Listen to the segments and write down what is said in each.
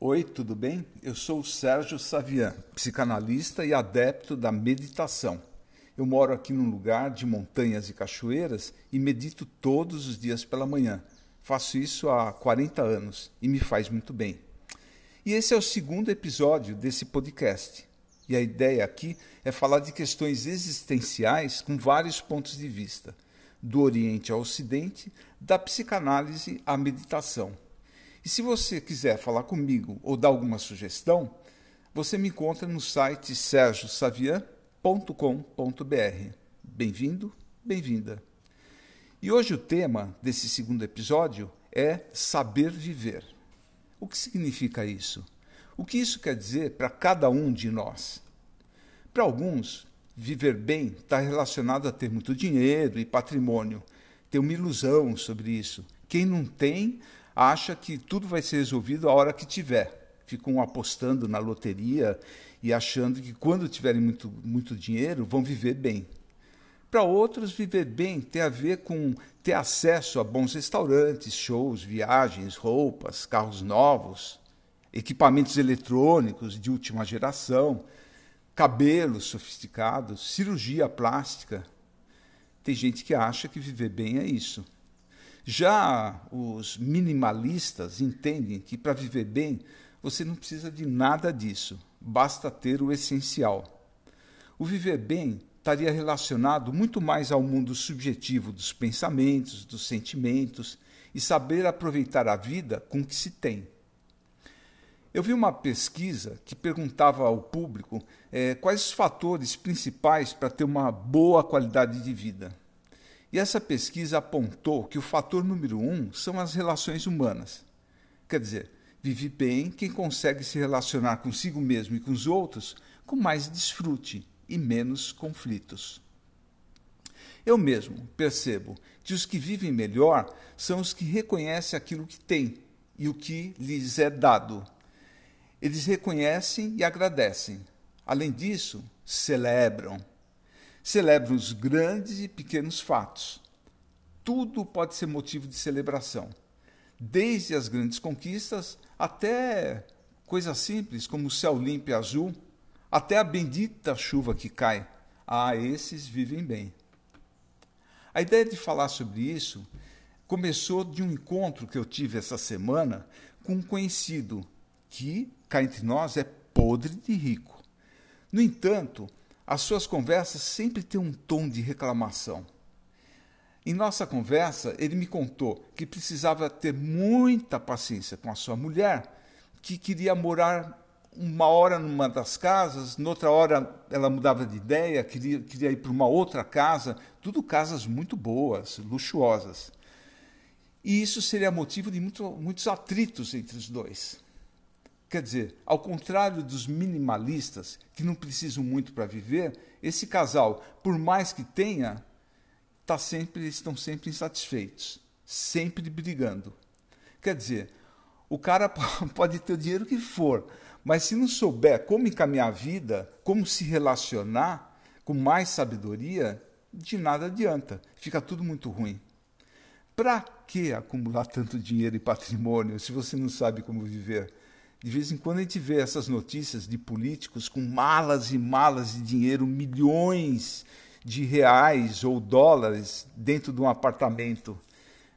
Oi, tudo bem? Eu sou o Sérgio Savian, psicanalista e adepto da meditação. Eu moro aqui num lugar de montanhas e cachoeiras e medito todos os dias pela manhã. Faço isso há 40 anos e me faz muito bem. E esse é o segundo episódio desse podcast. E a ideia aqui é falar de questões existenciais com vários pontos de vista, do Oriente ao Ocidente, da psicanálise à meditação. E se você quiser falar comigo ou dar alguma sugestão, você me encontra no site sergiosavian.com.br. Bem-vindo, bem-vinda. E hoje o tema desse segundo episódio é saber viver. O que significa isso? O que isso quer dizer para cada um de nós? Para alguns, viver bem está relacionado a ter muito dinheiro e patrimônio. Tem uma ilusão sobre isso. Quem não tem acha que tudo vai ser resolvido a hora que tiver. Ficam apostando na loteria e achando que quando tiverem muito, muito dinheiro vão viver bem. Para outros, viver bem tem a ver com ter acesso a bons restaurantes, shows, viagens, roupas, carros novos, equipamentos eletrônicos de última geração, cabelos sofisticados, cirurgia plástica. Tem gente que acha que viver bem é isso. Já os minimalistas entendem que para viver bem você não precisa de nada disso, basta ter o essencial. O viver bem estaria relacionado muito mais ao mundo subjetivo dos pensamentos, dos sentimentos e saber aproveitar a vida com o que se tem. Eu vi uma pesquisa que perguntava ao público eh, quais os fatores principais para ter uma boa qualidade de vida. E essa pesquisa apontou que o fator número um são as relações humanas. Quer dizer, vive bem quem consegue se relacionar consigo mesmo e com os outros com mais desfrute e menos conflitos. Eu mesmo percebo que os que vivem melhor são os que reconhecem aquilo que têm e o que lhes é dado. Eles reconhecem e agradecem. Além disso, celebram celebram os grandes e pequenos fatos. Tudo pode ser motivo de celebração, desde as grandes conquistas até coisas simples como o céu limpo e azul, até a bendita chuva que cai. Ah, esses vivem bem. A ideia de falar sobre isso começou de um encontro que eu tive essa semana com um conhecido que, cá entre nós, é podre de rico. No entanto, as suas conversas sempre têm um tom de reclamação. Em nossa conversa, ele me contou que precisava ter muita paciência com a sua mulher, que queria morar uma hora numa das casas, noutra hora ela mudava de ideia, queria, queria ir para uma outra casa, tudo casas muito boas, luxuosas. E isso seria motivo de muito, muitos atritos entre os dois. Quer dizer, ao contrário dos minimalistas, que não precisam muito para viver, esse casal, por mais que tenha, tá sempre, estão sempre insatisfeitos, sempre brigando. Quer dizer, o cara pode ter o dinheiro que for, mas se não souber como encaminhar a vida, como se relacionar com mais sabedoria, de nada adianta, fica tudo muito ruim. Para que acumular tanto dinheiro e patrimônio se você não sabe como viver? De vez em quando a gente vê essas notícias de políticos com malas e malas de dinheiro, milhões de reais ou dólares dentro de um apartamento.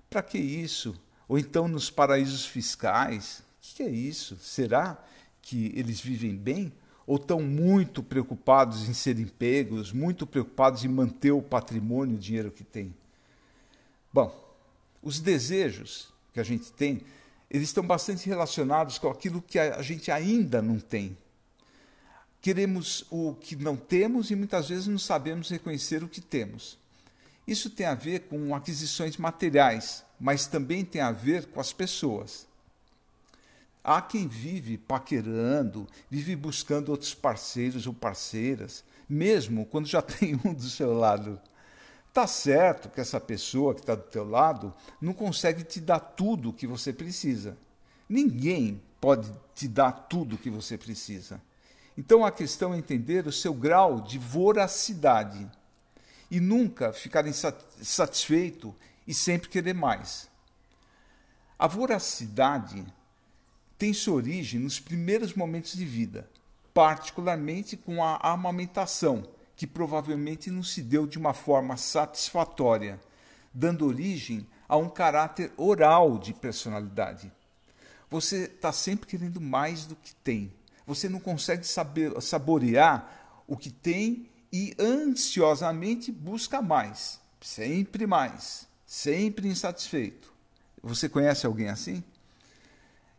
Para que isso? Ou então nos paraísos fiscais? O que é isso? Será que eles vivem bem? Ou estão muito preocupados em serem pegos, muito preocupados em manter o patrimônio, o dinheiro que tem? Bom, os desejos que a gente tem eles estão bastante relacionados com aquilo que a gente ainda não tem. Queremos o que não temos e muitas vezes não sabemos reconhecer o que temos. Isso tem a ver com aquisições materiais, mas também tem a ver com as pessoas. Há quem vive paquerando, vive buscando outros parceiros ou parceiras, mesmo quando já tem um do seu lado. Tá certo que essa pessoa que está do teu lado não consegue te dar tudo o que você precisa. Ninguém pode te dar tudo o que você precisa. Então a questão é entender o seu grau de voracidade e nunca ficar insatisfeito e sempre querer mais. A voracidade tem sua origem nos primeiros momentos de vida, particularmente com a amamentação, que provavelmente não se deu de uma forma satisfatória, dando origem a um caráter oral de personalidade. Você está sempre querendo mais do que tem. Você não consegue saber, saborear o que tem e ansiosamente busca mais, sempre mais, sempre insatisfeito. Você conhece alguém assim?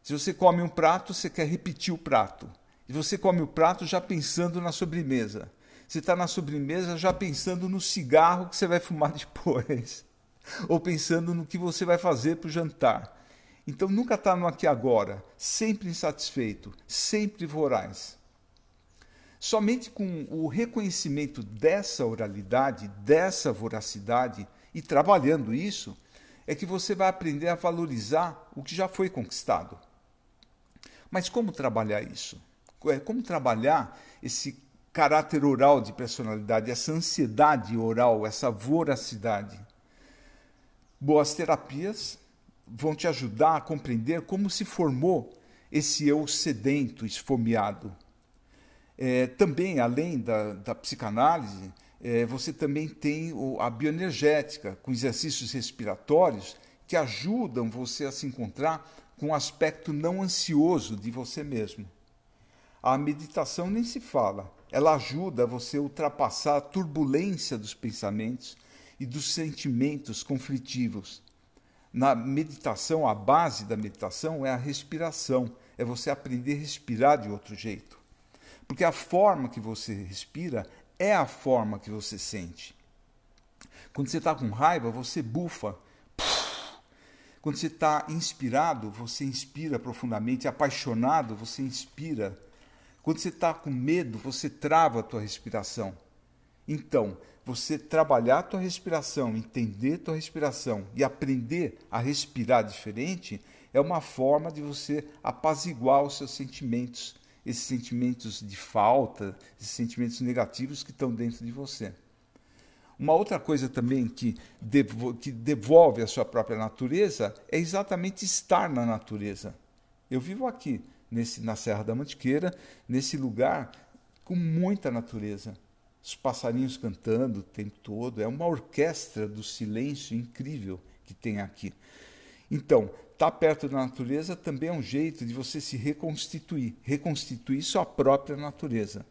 Se você come um prato, você quer repetir o prato. E você come o prato já pensando na sobremesa. Você está na sobremesa já pensando no cigarro que você vai fumar depois. Ou pensando no que você vai fazer para o jantar. Então nunca está no aqui agora, sempre insatisfeito, sempre voraz. Somente com o reconhecimento dessa oralidade, dessa voracidade e trabalhando isso, é que você vai aprender a valorizar o que já foi conquistado. Mas como trabalhar isso? É, como trabalhar esse caráter oral de personalidade, essa ansiedade oral, essa voracidade? Boas terapias vão te ajudar a compreender como se formou esse eu sedento, esfomeado é, também, além da, da psicanálise, é, você também tem a bioenergética, com exercícios respiratórios que ajudam você a se encontrar com um aspecto não ansioso de você mesmo. A meditação nem se fala, ela ajuda você a ultrapassar a turbulência dos pensamentos e dos sentimentos conflitivos. Na meditação, a base da meditação é a respiração, é você aprender a respirar de outro jeito. Porque a forma que você respira é a forma que você sente. Quando você está com raiva, você bufa. Quando você está inspirado, você inspira profundamente. Apaixonado, você inspira. Quando você está com medo, você trava a tua respiração. Então, você trabalhar a tua respiração, entender a tua respiração e aprender a respirar diferente é uma forma de você apaziguar os seus sentimentos esses sentimentos de falta, esses sentimentos negativos que estão dentro de você. Uma outra coisa também que, devo, que devolve a sua própria natureza é exatamente estar na natureza. Eu vivo aqui, nesse, na Serra da Mantiqueira, nesse lugar com muita natureza. Os passarinhos cantando o tempo todo, é uma orquestra do silêncio incrível que tem aqui. Então, estar tá perto da natureza também é um jeito de você se reconstituir, reconstituir sua própria natureza.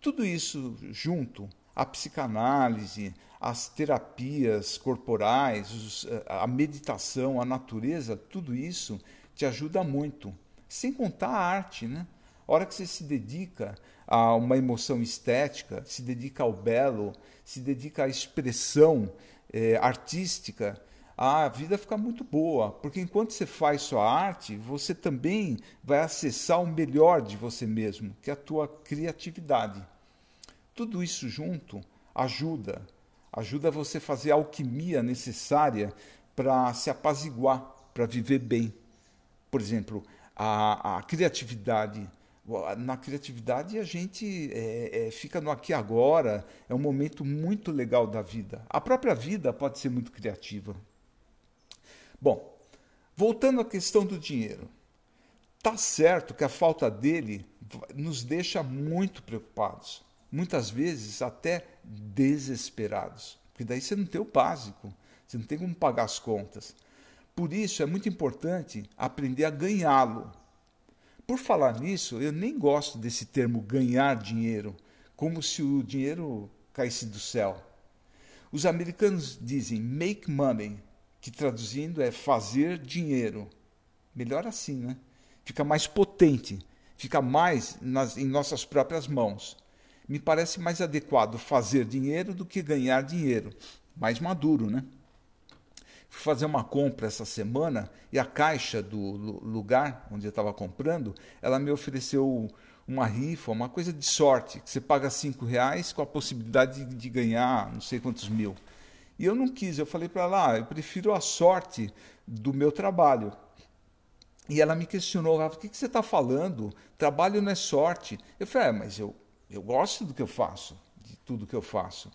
Tudo isso junto, a psicanálise, as terapias corporais, a meditação, a natureza, tudo isso te ajuda muito. Sem contar a arte, né? A hora que você se dedica a uma emoção estética, se dedica ao belo, se dedica à expressão é, artística, a vida fica muito boa, porque enquanto você faz sua arte, você também vai acessar o melhor de você mesmo, que é a tua criatividade. Tudo isso junto ajuda, ajuda você a fazer a alquimia necessária para se apaziguar, para viver bem. Por exemplo, a, a criatividade. Na criatividade a gente é, é, fica no aqui e agora, é um momento muito legal da vida. A própria vida pode ser muito criativa. Bom, voltando à questão do dinheiro. Tá certo que a falta dele nos deixa muito preocupados, muitas vezes até desesperados, porque daí você não tem o básico, você não tem como pagar as contas. Por isso é muito importante aprender a ganhá-lo. Por falar nisso, eu nem gosto desse termo ganhar dinheiro, como se o dinheiro caísse do céu. Os americanos dizem make money, que traduzindo é fazer dinheiro. Melhor assim, né? Fica mais potente, fica mais nas, em nossas próprias mãos. Me parece mais adequado fazer dinheiro do que ganhar dinheiro. Mais maduro, né? Fui fazer uma compra essa semana e a caixa do lugar onde eu estava comprando, ela me ofereceu uma rifa, uma coisa de sorte, que você paga cinco reais com a possibilidade de ganhar não sei quantos mil. E eu não quis, eu falei para ela, ah, eu prefiro a sorte do meu trabalho. E ela me questionou, Rafa, o que, que você está falando? Trabalho não é sorte. Eu falei, é, mas eu, eu gosto do que eu faço, de tudo que eu faço.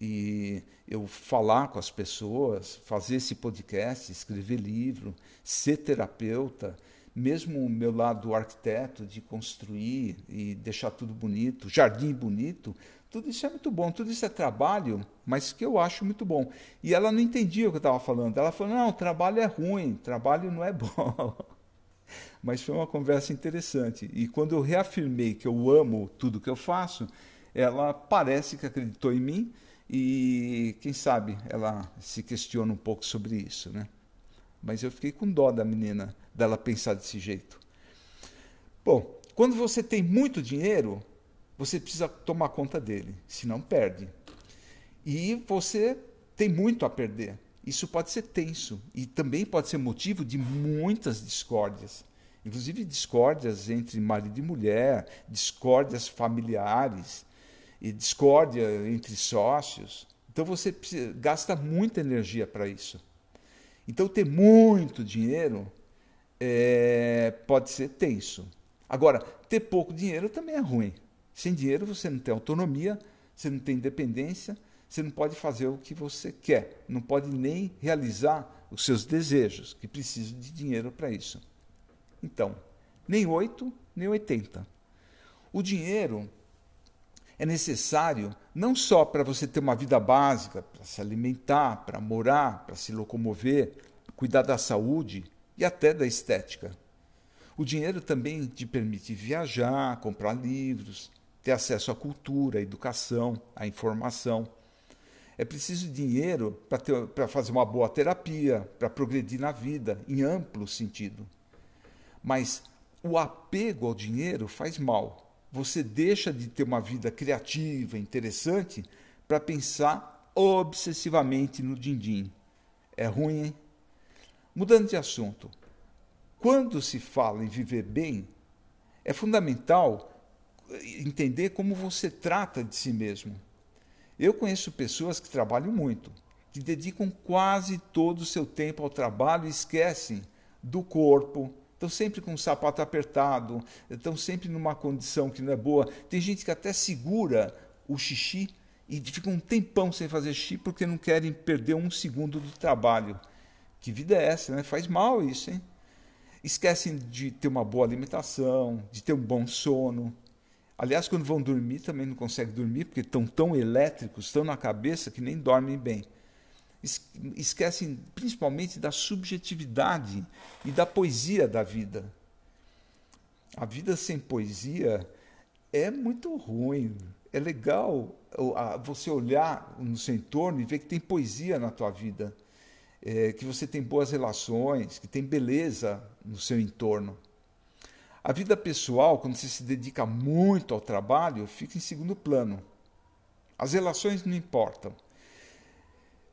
E eu falar com as pessoas, fazer esse podcast, escrever livro, ser terapeuta, mesmo o meu lado arquiteto de construir e deixar tudo bonito, jardim bonito, tudo isso é muito bom, tudo isso é trabalho, mas que eu acho muito bom. E ela não entendia o que eu estava falando. Ela falou: não, trabalho é ruim, trabalho não é bom. mas foi uma conversa interessante. E quando eu reafirmei que eu amo tudo que eu faço, ela parece que acreditou em mim e, quem sabe, ela se questiona um pouco sobre isso, né? Mas eu fiquei com dó da menina, dela pensar desse jeito. Bom, quando você tem muito dinheiro, você precisa tomar conta dele, senão perde. E você tem muito a perder. Isso pode ser tenso e também pode ser motivo de muitas discórdias. Inclusive discórdias entre marido e mulher, discórdias familiares, e discórdia entre sócios. Então você precisa, gasta muita energia para isso. Então ter muito dinheiro é, pode ser tenso. Agora, ter pouco dinheiro também é ruim. Sem dinheiro você não tem autonomia, você não tem independência, você não pode fazer o que você quer, não pode nem realizar os seus desejos, que precisam de dinheiro para isso. Então, nem 8, nem 80. O dinheiro é necessário não só para você ter uma vida básica, para se alimentar, para morar, para se locomover, cuidar da saúde e até da estética. O dinheiro também te permite viajar, comprar livros, ter acesso à cultura, à educação, à informação. É preciso dinheiro para fazer uma boa terapia, para progredir na vida, em amplo sentido. Mas o apego ao dinheiro faz mal. Você deixa de ter uma vida criativa, interessante, para pensar obsessivamente no din-din. É ruim, hein? Mudando de assunto, quando se fala em viver bem, é fundamental entender como você trata de si mesmo. Eu conheço pessoas que trabalham muito, que dedicam quase todo o seu tempo ao trabalho e esquecem do corpo, estão sempre com o sapato apertado, estão sempre numa condição que não é boa. Tem gente que até segura o xixi e fica um tempão sem fazer xixi porque não querem perder um segundo do trabalho. Que vida é essa, né? Faz mal isso, hein? Esquecem de ter uma boa alimentação, de ter um bom sono, Aliás, quando vão dormir, também não conseguem dormir, porque estão tão elétricos, estão na cabeça, que nem dormem bem. Esquecem principalmente da subjetividade e da poesia da vida. A vida sem poesia é muito ruim. É legal você olhar no seu entorno e ver que tem poesia na tua vida, é, que você tem boas relações, que tem beleza no seu entorno. A vida pessoal, quando você se dedica muito ao trabalho, fica em segundo plano. As relações não importam.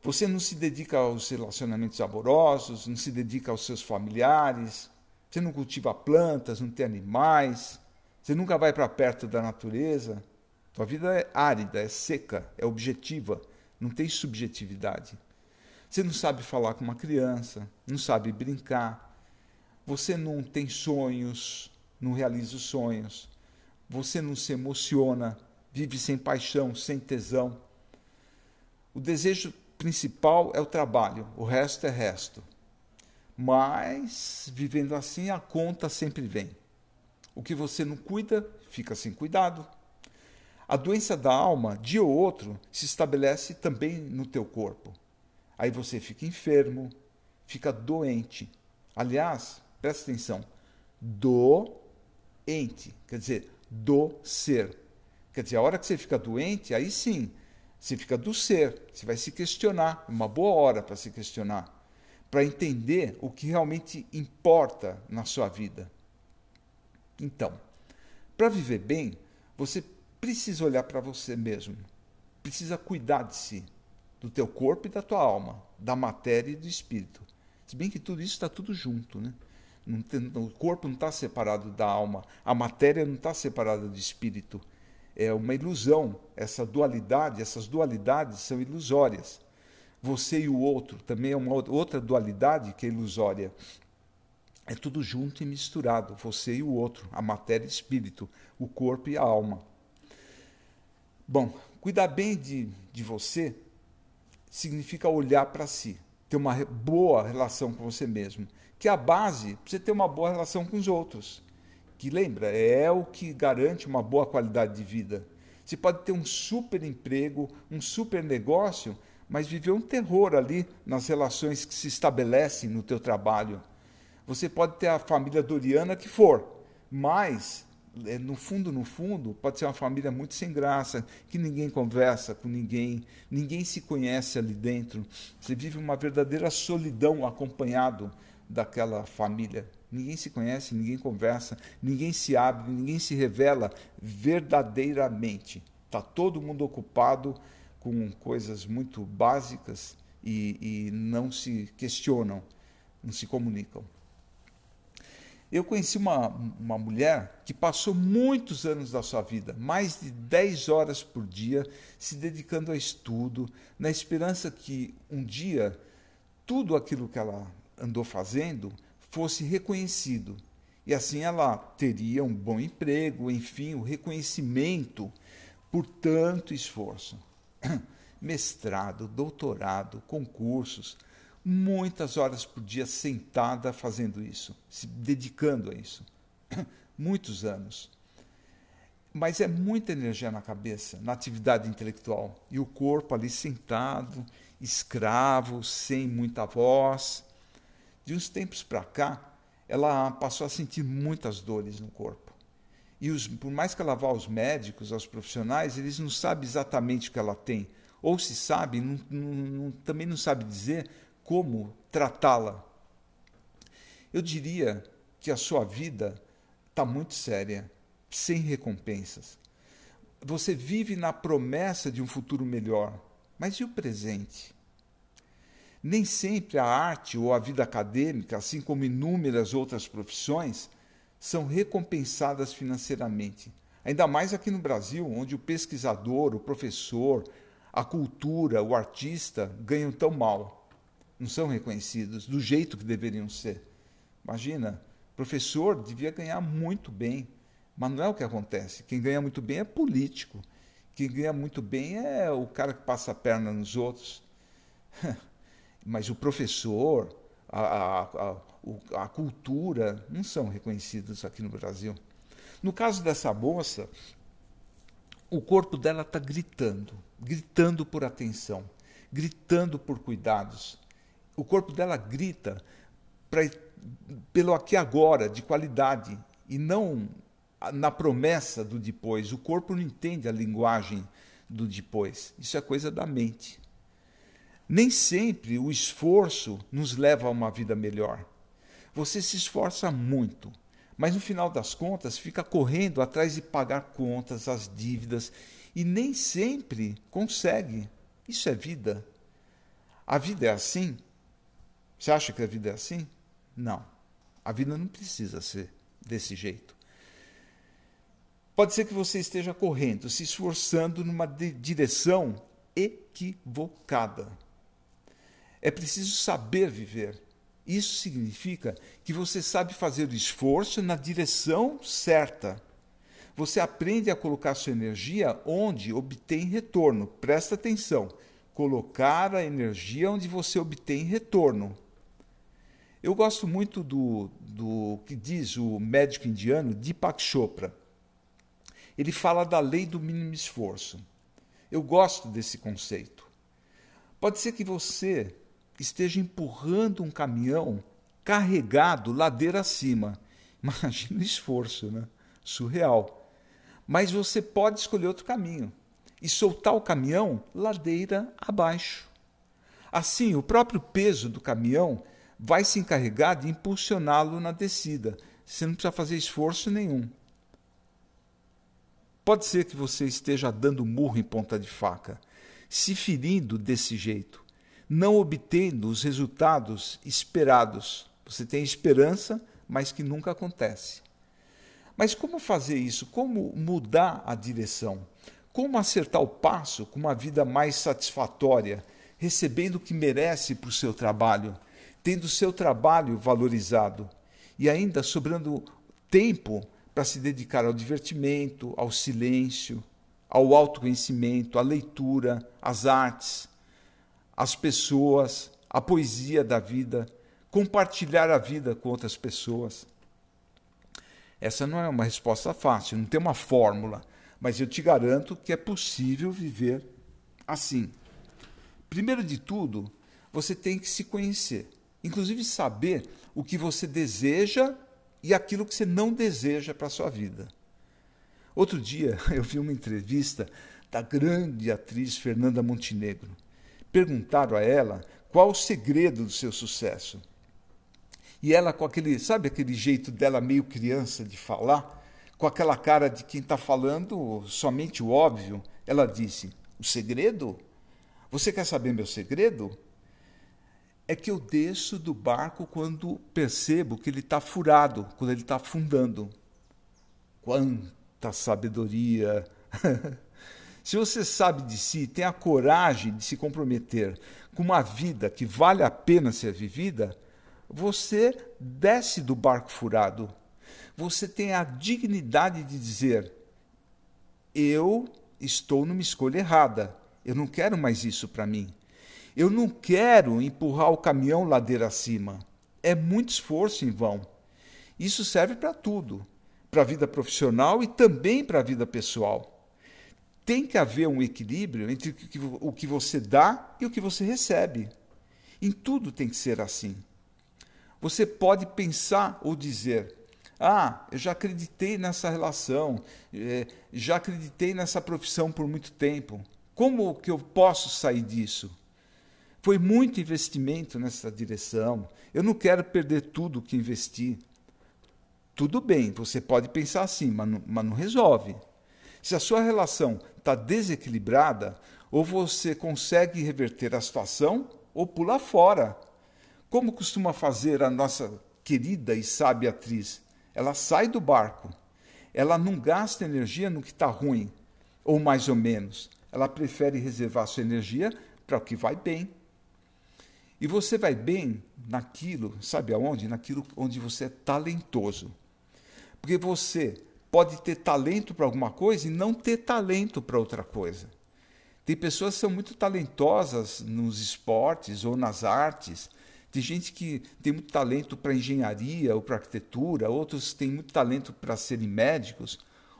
Você não se dedica aos relacionamentos amorosos, não se dedica aos seus familiares, você não cultiva plantas, não tem animais, você nunca vai para perto da natureza. Sua vida é árida, é seca, é objetiva, não tem subjetividade. Você não sabe falar com uma criança, não sabe brincar, você não tem sonhos, não realiza os sonhos. Você não se emociona, vive sem paixão, sem tesão. O desejo principal é o trabalho, o resto é resto. Mas, vivendo assim, a conta sempre vem. O que você não cuida, fica sem cuidado. A doença da alma, dia ou outro, se estabelece também no teu corpo. Aí você fica enfermo, fica doente. Aliás, presta atenção, do ente, quer dizer, do ser. Quer dizer, a hora que você fica doente, aí sim, você fica do ser, você vai se questionar, uma boa hora para se questionar, para entender o que realmente importa na sua vida. Então, para viver bem, você precisa olhar para você mesmo, precisa cuidar de si, do teu corpo e da tua alma, da matéria e do espírito. Se bem que tudo isso está tudo junto, né? Tem, o corpo não está separado da alma, a matéria não está separada do espírito. É uma ilusão. Essa dualidade, essas dualidades são ilusórias. Você e o outro também é uma outra dualidade que é ilusória. É tudo junto e misturado, você e o outro, a matéria e espírito, o corpo e a alma. Bom, cuidar bem de, de você significa olhar para si, ter uma boa relação com você mesmo que é a base para você ter uma boa relação com os outros. Que lembra, é o que garante uma boa qualidade de vida. Você pode ter um super emprego, um super negócio, mas viver um terror ali nas relações que se estabelecem no teu trabalho. Você pode ter a família doriana que for, mas é, no fundo, no fundo, pode ser uma família muito sem graça, que ninguém conversa com ninguém, ninguém se conhece ali dentro. Você vive uma verdadeira solidão acompanhado daquela família. Ninguém se conhece, ninguém conversa, ninguém se abre, ninguém se revela verdadeiramente. Está todo mundo ocupado com coisas muito básicas e, e não se questionam, não se comunicam. Eu conheci uma, uma mulher que passou muitos anos da sua vida, mais de 10 horas por dia, se dedicando ao estudo, na esperança que um dia tudo aquilo que ela andou fazendo fosse reconhecido. E assim ela teria um bom emprego, enfim, o reconhecimento por tanto esforço. Mestrado, doutorado, concursos, muitas horas por dia sentada fazendo isso, se dedicando a isso. Muitos anos. Mas é muita energia na cabeça, na atividade intelectual. E o corpo ali sentado, escravo, sem muita voz. De uns tempos para cá, ela passou a sentir muitas dores no corpo. E os, por mais que ela vá aos médicos, aos profissionais, eles não sabem exatamente o que ela tem. Ou se sabe, não, não, também não sabe dizer como tratá-la. Eu diria que a sua vida está muito séria, sem recompensas. Você vive na promessa de um futuro melhor, mas e o presente? Nem sempre a arte ou a vida acadêmica, assim como inúmeras outras profissões, são recompensadas financeiramente. Ainda mais aqui no Brasil, onde o pesquisador, o professor, a cultura, o artista ganham tão mal não são reconhecidos do jeito que deveriam ser. Imagina, professor devia ganhar muito bem, mas não é o que acontece. Quem ganha muito bem é político. Quem ganha muito bem é o cara que passa a perna nos outros. mas o professor, a, a, a, a cultura, não são reconhecidos aqui no Brasil. No caso dessa moça, o corpo dela está gritando, gritando por atenção, gritando por cuidados o corpo dela grita pra, pelo aqui agora, de qualidade, e não na promessa do depois. O corpo não entende a linguagem do depois. Isso é coisa da mente. Nem sempre o esforço nos leva a uma vida melhor. Você se esforça muito, mas no final das contas fica correndo atrás de pagar contas, as dívidas, e nem sempre consegue. Isso é vida. A vida é assim. Você acha que a vida é assim? Não. A vida não precisa ser desse jeito. Pode ser que você esteja correndo, se esforçando numa direção equivocada. É preciso saber viver. Isso significa que você sabe fazer o esforço na direção certa. Você aprende a colocar sua energia onde obtém retorno. Presta atenção. Colocar a energia onde você obtém retorno. Eu gosto muito do, do que diz o médico indiano Deepak Chopra. Ele fala da lei do mínimo esforço. Eu gosto desse conceito. Pode ser que você esteja empurrando um caminhão carregado ladeira acima. Imagina o esforço, né? Surreal. Mas você pode escolher outro caminho e soltar o caminhão ladeira abaixo. Assim, o próprio peso do caminhão vai se encarregar de impulsioná-lo na descida. Você não precisa fazer esforço nenhum. Pode ser que você esteja dando murro em ponta de faca, se ferindo desse jeito, não obtendo os resultados esperados. Você tem esperança, mas que nunca acontece. Mas como fazer isso? Como mudar a direção? Como acertar o passo com uma vida mais satisfatória, recebendo o que merece por seu trabalho? tendo seu trabalho valorizado e ainda sobrando tempo para se dedicar ao divertimento, ao silêncio, ao autoconhecimento, à leitura, às artes, às pessoas, à poesia da vida. compartilhar a vida com outras pessoas. Essa não é uma resposta fácil, não tem uma fórmula, mas eu te garanto que é possível viver assim. Primeiro de tudo, você tem que se conhecer, inclusive saber o que você deseja e aquilo que você não deseja para a sua vida. Outro dia eu vi uma entrevista da grande atriz Fernanda Montenegro. Perguntaram a ela qual o segredo do seu sucesso. E ela, com aquele, sabe aquele jeito dela meio criança de falar, com aquela cara de quem está falando somente o óbvio, ela disse: O segredo? Você quer saber meu segredo? É que eu desço do barco quando percebo que ele está furado, quando ele está afundando. Quanta sabedoria! Se você sabe de si, tem a coragem de se comprometer com uma vida que vale a pena ser vivida, você desce do barco furado. Você tem a dignidade de dizer: eu estou numa escolha errada. Eu não quero mais isso para mim. Eu não quero empurrar o caminhão ladeira acima. É muito esforço em vão. Isso serve para tudo, para a vida profissional e também para a vida pessoal tem que haver um equilíbrio entre o que você dá e o que você recebe. Em tudo tem que ser assim. Você pode pensar ou dizer: Ah, eu já acreditei nessa relação, eh, já acreditei nessa profissão por muito tempo. Como que eu posso sair disso? Foi muito investimento nessa direção. Eu não quero perder tudo que investi. Tudo bem, você pode pensar assim, mas não, mas não resolve. Se a sua relação está desequilibrada, ou você consegue reverter a situação, ou pula fora. Como costuma fazer a nossa querida e sábia atriz? Ela sai do barco. Ela não gasta energia no que está ruim, ou mais ou menos. Ela prefere reservar sua energia para o que vai bem. E você vai bem naquilo, sabe aonde? Naquilo onde você é talentoso. Porque você pode ter talento para alguma coisa e não ter talento para outra coisa. Tem pessoas que são muito talentosas nos esportes ou nas artes. Tem gente que tem muito talento para engenharia ou para arquitetura, outros têm muito talento para serem médicos,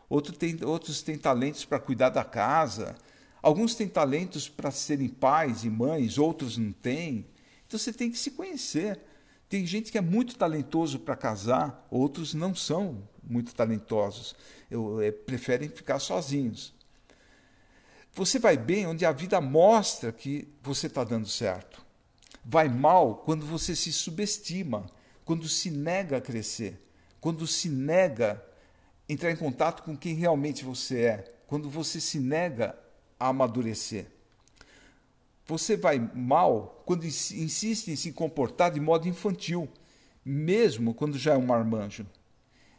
outros têm, outros têm talentos para cuidar da casa, alguns têm talentos para serem pais e mães, outros não têm. Então você tem que se conhecer. Tem gente que é muito talentoso para casar, outros não são muito talentosos, eu, é, preferem ficar sozinhos. Você vai bem onde a vida mostra que você está dando certo. Vai mal quando você se subestima, quando se nega a crescer, quando se nega a entrar em contato com quem realmente você é, quando você se nega a amadurecer. Você vai mal quando insiste em se comportar de modo infantil, mesmo quando já é um marmanjo.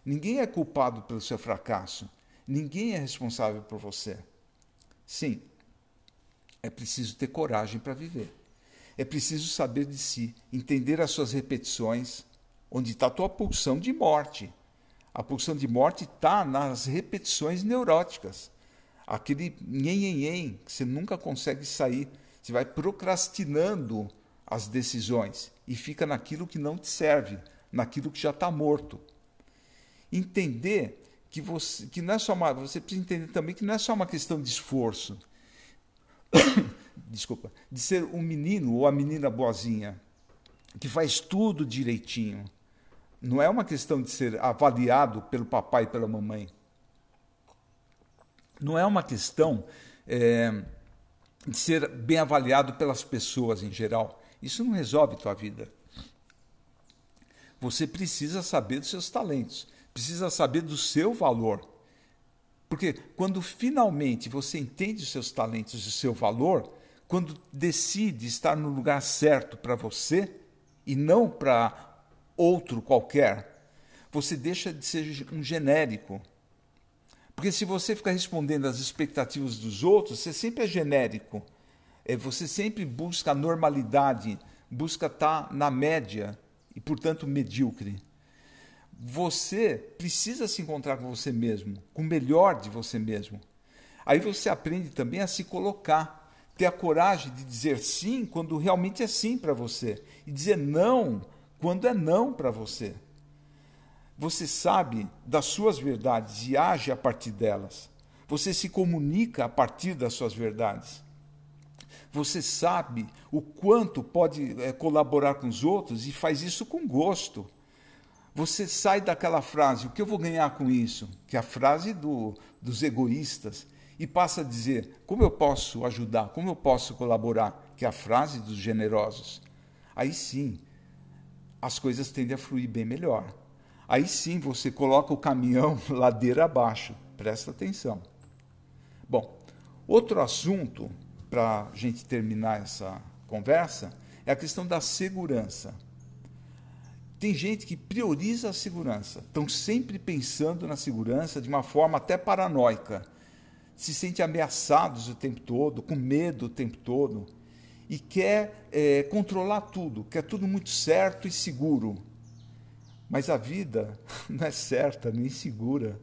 Ninguém é culpado pelo seu fracasso. Ninguém é responsável por você. Sim, é preciso ter coragem para viver. É preciso saber de si, entender as suas repetições, onde está a tua pulsão de morte. A pulsão de morte está nas repetições neuróticas. Aquele nhen, que você nunca consegue sair. Você vai procrastinando as decisões e fica naquilo que não te serve, naquilo que já está morto entender que você que não é só uma, você precisa entender também que não é só uma questão de esforço. Desculpa, de ser um menino ou a menina boazinha que faz tudo direitinho. Não é uma questão de ser avaliado pelo papai e pela mamãe. Não é uma questão é, de ser bem avaliado pelas pessoas em geral. Isso não resolve tua vida. Você precisa saber dos seus talentos precisa saber do seu valor. Porque quando finalmente você entende os seus talentos e o seu valor, quando decide estar no lugar certo para você e não para outro qualquer, você deixa de ser um genérico. Porque se você ficar respondendo às expectativas dos outros, você sempre é genérico. É, você sempre busca a normalidade, busca estar na média e, portanto, medíocre você precisa se encontrar com você mesmo, com o melhor de você mesmo. Aí você aprende também a se colocar, ter a coragem de dizer sim quando realmente é sim para você e dizer não quando é não para você. Você sabe das suas verdades e age a partir delas. Você se comunica a partir das suas verdades. Você sabe o quanto pode é, colaborar com os outros e faz isso com gosto. Você sai daquela frase, o que eu vou ganhar com isso? Que é a frase do, dos egoístas, e passa a dizer, como eu posso ajudar, como eu posso colaborar? Que é a frase dos generosos. Aí sim, as coisas tendem a fluir bem melhor. Aí sim você coloca o caminhão ladeira abaixo. Presta atenção. Bom, outro assunto para a gente terminar essa conversa é a questão da segurança. Tem gente que prioriza a segurança, estão sempre pensando na segurança de uma forma até paranoica, se sente ameaçados o tempo todo, com medo o tempo todo, e quer é, controlar tudo, quer tudo muito certo e seguro. Mas a vida não é certa nem segura,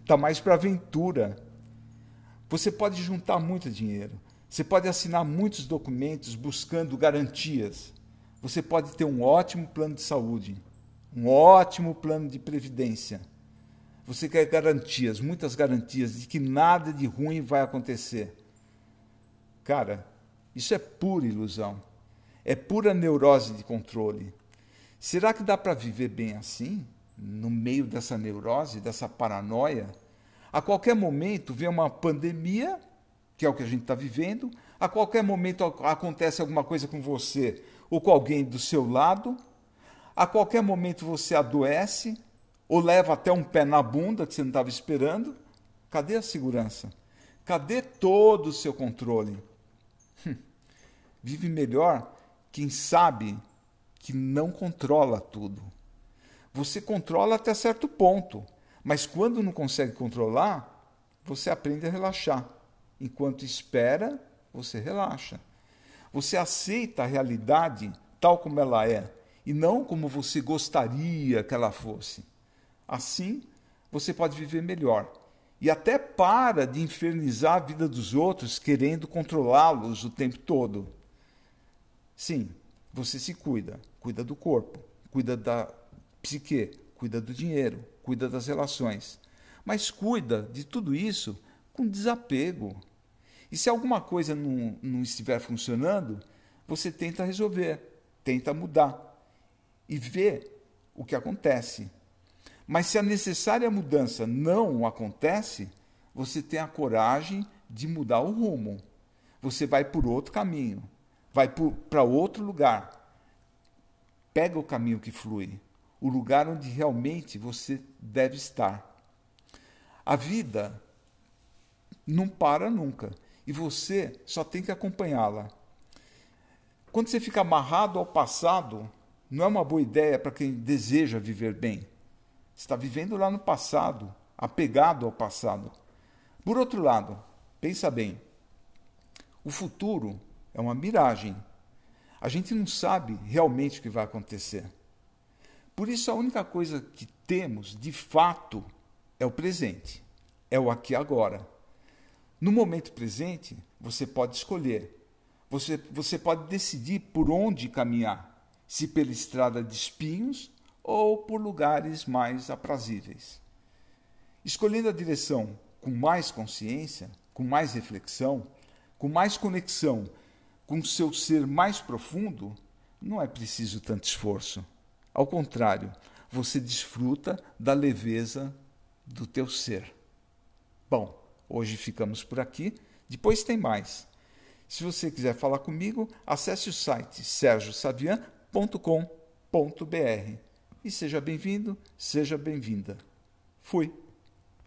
está mais para aventura. Você pode juntar muito dinheiro, você pode assinar muitos documentos buscando garantias. Você pode ter um ótimo plano de saúde, um ótimo plano de previdência. Você quer garantias, muitas garantias de que nada de ruim vai acontecer. Cara, isso é pura ilusão. É pura neurose de controle. Será que dá para viver bem assim? No meio dessa neurose, dessa paranoia? A qualquer momento vem uma pandemia que é o que a gente está vivendo. A qualquer momento acontece alguma coisa com você ou com alguém do seu lado. A qualquer momento você adoece ou leva até um pé na bunda que você não estava esperando. Cadê a segurança? Cadê todo o seu controle? Hum. Vive melhor quem sabe que não controla tudo. Você controla até certo ponto, mas quando não consegue controlar, você aprende a relaxar. Enquanto espera, você relaxa. Você aceita a realidade tal como ela é e não como você gostaria que ela fosse. Assim, você pode viver melhor e até para de infernizar a vida dos outros querendo controlá-los o tempo todo. Sim, você se cuida, cuida do corpo, cuida da psique, cuida do dinheiro, cuida das relações, mas cuida de tudo isso com desapego. E se alguma coisa não, não estiver funcionando, você tenta resolver, tenta mudar e vê o que acontece. Mas se a necessária mudança não acontece, você tem a coragem de mudar o rumo. Você vai por outro caminho, vai para outro lugar. Pega o caminho que flui, o lugar onde realmente você deve estar. A vida não para nunca e você só tem que acompanhá-la. Quando você fica amarrado ao passado, não é uma boa ideia para quem deseja viver bem. Está vivendo lá no passado, apegado ao passado. Por outro lado, pensa bem. O futuro é uma miragem. A gente não sabe realmente o que vai acontecer. Por isso, a única coisa que temos, de fato, é o presente, é o aqui agora. No momento presente, você pode escolher. Você, você pode decidir por onde caminhar, se pela estrada de espinhos ou por lugares mais aprazíveis. Escolhendo a direção com mais consciência, com mais reflexão, com mais conexão com seu ser mais profundo, não é preciso tanto esforço. Ao contrário, você desfruta da leveza do teu ser. Bom, Hoje ficamos por aqui, depois tem mais. Se você quiser falar comigo, acesse o site sergiosavian.com.br. E seja bem-vindo, seja bem-vinda. Fui.